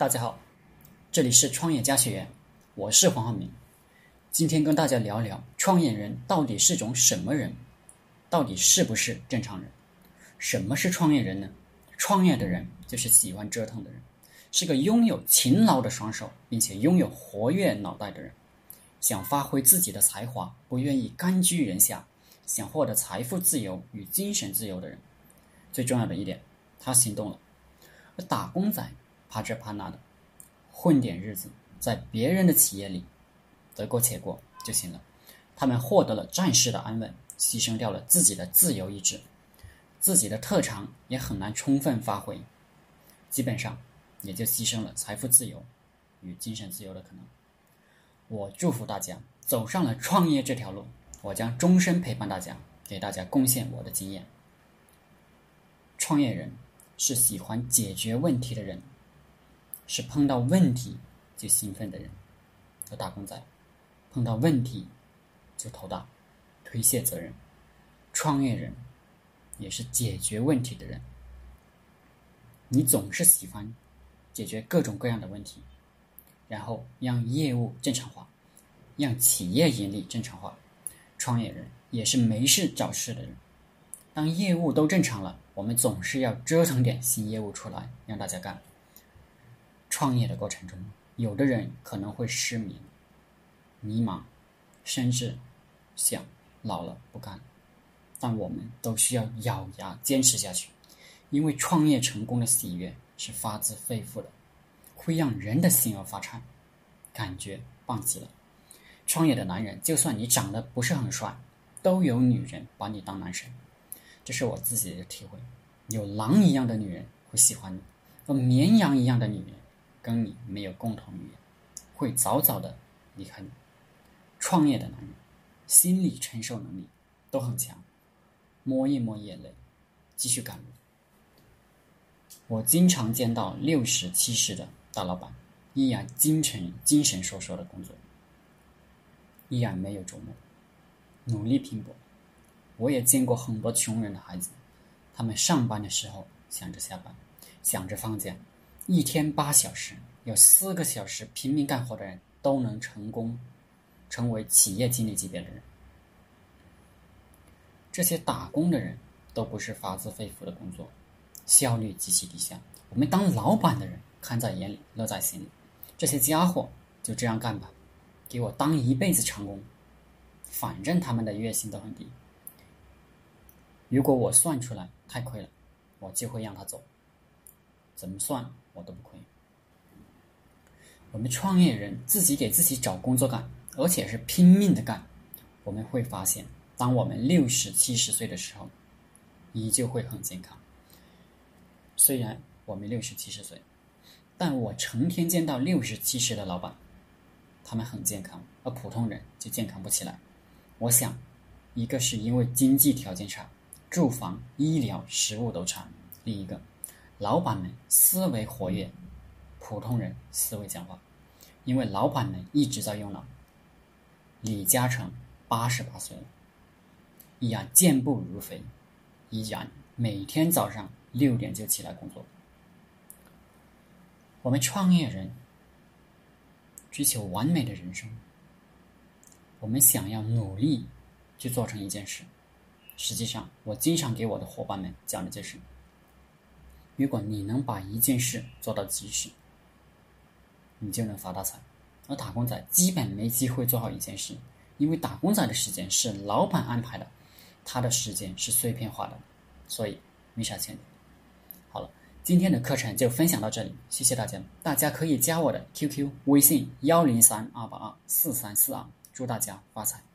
大家好，这里是创业家学院，我是黄浩明。今天跟大家聊聊创业人到底是种什么人，到底是不是正常人？什么是创业人呢？创业的人就是喜欢折腾的人，是个拥有勤劳的双手，并且拥有活跃脑袋的人，想发挥自己的才华，不愿意甘居人下，想获得财富自由与精神自由的人。最重要的一点，他行动了。而打工仔怕这怕那的，混点日子，在别人的企业里得过且过就行了。他们获得了暂时的安稳，牺牲掉了自己的自由意志，自己的特长也很难充分发挥，基本上也就牺牲了财富自由与精神自由的可能。我祝福大家走上了创业这条路，我将终身陪伴大家，给大家贡献我的经验。创业人。是喜欢解决问题的人，是碰到问题就兴奋的人。和打工仔碰到问题就头大，推卸责任。创业人也是解决问题的人。你总是喜欢解决各种各样的问题，然后让业务正常化，让企业盈利正常化。创业人也是没事找事的人。当业务都正常了。我们总是要折腾点新业务出来让大家干。创业的过程中，有的人可能会失眠、迷茫，甚至想老了不干。但我们都需要咬牙坚持下去，因为创业成功的喜悦是发自肺腑的，会让人的心儿发颤，感觉棒极了。创业的男人，就算你长得不是很帅，都有女人把你当男神。这是我自己的体会，有狼一样的女人会喜欢你，和绵羊一样的女人跟你没有共同语言，会早早的离开你。创业的男人，心理承受能力都很强，摸一摸眼泪，继续赶路。我经常见到六十七十的大老板，依然精神精神烁烁的工作，依然没有周末，努力拼搏。我也见过很多穷人的孩子，他们上班的时候想着下班，想着放假，一天八小时，有四个小时拼命干活的人都能成功，成为企业经理级别的人。这些打工的人都不是发自肺腑的工作，效率极其低下。我们当老板的人看在眼里，乐在心里。这些家伙就这样干吧，给我当一辈子长工，反正他们的月薪都很低。如果我算出来太亏了，我就会让他走。怎么算我都不亏。我们创业人自己给自己找工作干，而且是拼命的干。我们会发现，当我们六十七十岁的时候，依旧会很健康。虽然我们六十七十岁，但我成天见到六十七十的老板，他们很健康，而普通人就健康不起来。我想，一个是因为经济条件差。住房、医疗、食物都差。另一个，老板们思维活跃，普通人思维僵化，因为老板们一直在用脑。李嘉诚八十八岁了，依然健步如飞，依然每天早上六点就起来工作。我们创业人追求完美的人生，我们想要努力去做成一件事。实际上，我经常给我的伙伴们讲的就是：如果你能把一件事做到极致，你就能发大财。而打工仔基本没机会做好一件事，因为打工仔的时间是老板安排的，他的时间是碎片化的，所以没啥钱。好了，今天的课程就分享到这里，谢谢大家。大家可以加我的 QQ 微信幺零三二八二四三四二，祝大家发财。